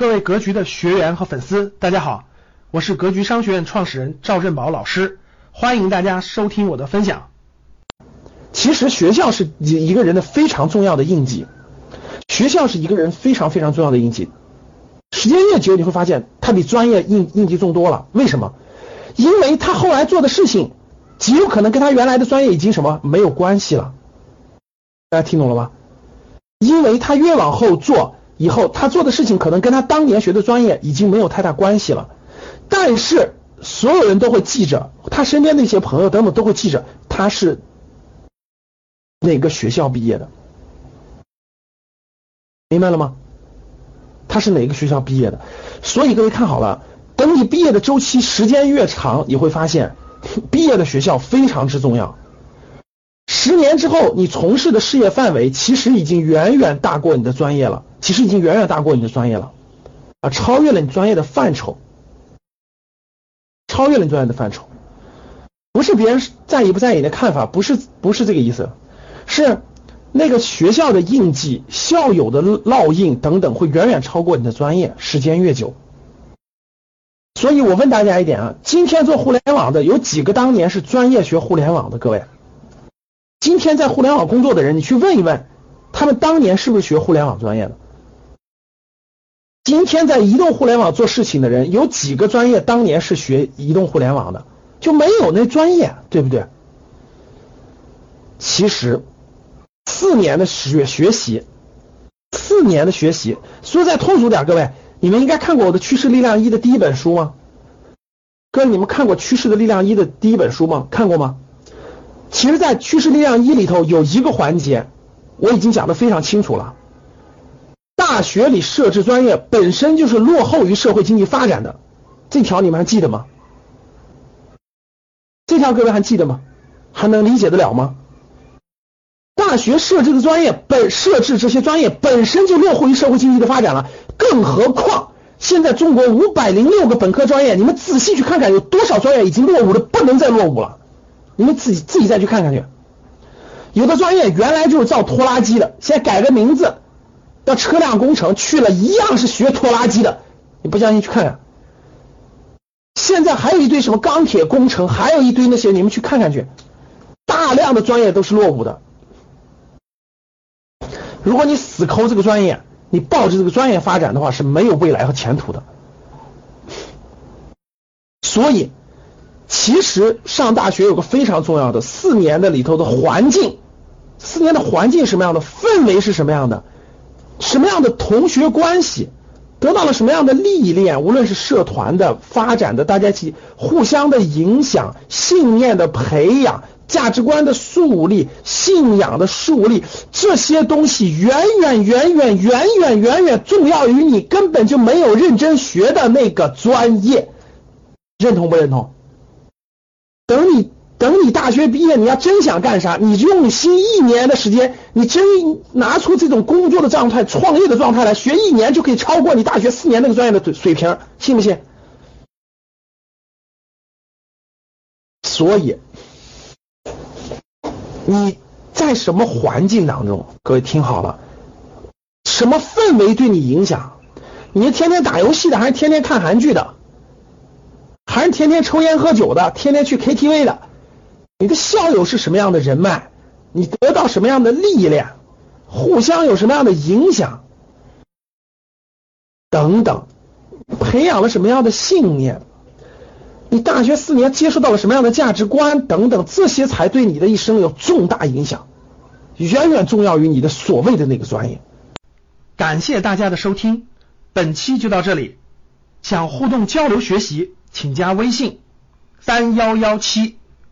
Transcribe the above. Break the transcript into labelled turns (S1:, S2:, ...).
S1: 各位格局的学员和粉丝，大家好，我是格局商学院创始人赵振宝老师，欢迎大家收听我的分享。
S2: 其实学校是一一个人的非常重要的印记，学校是一个人非常非常重要的印记。时间越久，你会发现他比专业印印记重多了。为什么？因为他后来做的事情极有可能跟他原来的专业已经什么没有关系了。大家听懂了吗？因为他越往后做，以后他做的事情可能跟他当年学的专业已经没有太大关系了。但是所有人都会记着，他身边那些朋友等等都会记着他是哪个学校毕业的，明白了吗？他是哪个学校毕业的？所以各位看好了，等你毕业的周期时间越长，你会发现 毕业的学校非常之重要。十年之后，你从事的事业范围其实已经远远大过你的专业了，其实已经远远大过你的专业了啊，超越了你专业的范畴，超越了你专业的范畴。不是别人在意不在意你的看法，不是不是这个意思，是那个学校的印记、校友的烙印等等，会远远超过你的专业。时间越久，所以我问大家一点啊，今天做互联网的有几个当年是专业学互联网的？各位？今天在互联网工作的人，你去问一问，他们当年是不是学互联网专业的？今天在移动互联网做事情的人，有几个专业当年是学移动互联网的？就没有那专业，对不对？其实四年的学学习，四年的学习，说再通俗点，各位，你们应该看过我的《趋势力量一》的第一本书吗？各位，你们看过《趋势的力量一》的第一本书吗？看过吗？其实，在趋势力量一里头有一个环节，我已经讲的非常清楚了。大学里设置专业本身就是落后于社会经济发展的，这条你们还记得吗？这条各位还记得吗？还能理解得了吗？大学设置的专业本设置这些专业本身就落后于社会经济的发展了，更何况现在中国五百零六个本科专业，你们仔细去看看，有多少专业已经落伍的不能再落伍了。你们自己自己再去看看去，有的专业原来就是造拖拉机的，现在改个名字叫车辆工程，去了一样是学拖拉机的。你不相信去看看。现在还有一堆什么钢铁工程，还有一堆那些，你们去看看去。大量的专业都是落伍的。如果你死抠这个专业，你抱着这个专业发展的话，是没有未来和前途的。所以。其实上大学有个非常重要的四年的里头的环境，四年的环境什么样的氛围是什么样的，什么样的同学关系，得到了什么样的历练，无论是社团的发展的，大家一起互相的影响，信念的培养，价值观的树立，信仰的树立，这些东西远远远远远远远远重要于你根本就没有认真学的那个专业，认同不认同？等你等你大学毕业，你要真想干啥，你用心一年的时间，你真拿出这种工作的状态、创业的状态来学一年，就可以超过你大学四年那个专业的水水平，信不信？所以你在什么环境当中？各位听好了，什么氛围对你影响？你是天天打游戏的，还是天天看韩剧的？还是天天抽烟喝酒的，天天去 KTV 的，你的校友是什么样的人脉？你得到什么样的历练？互相有什么样的影响？等等，培养了什么样的信念？你大学四年接触到了什么样的价值观？等等，这些才对你的一生有重大影响，远远重要于你的所谓的那个专业。
S1: 感谢大家的收听，本期就到这里。想互动交流学习。请加微信三幺幺七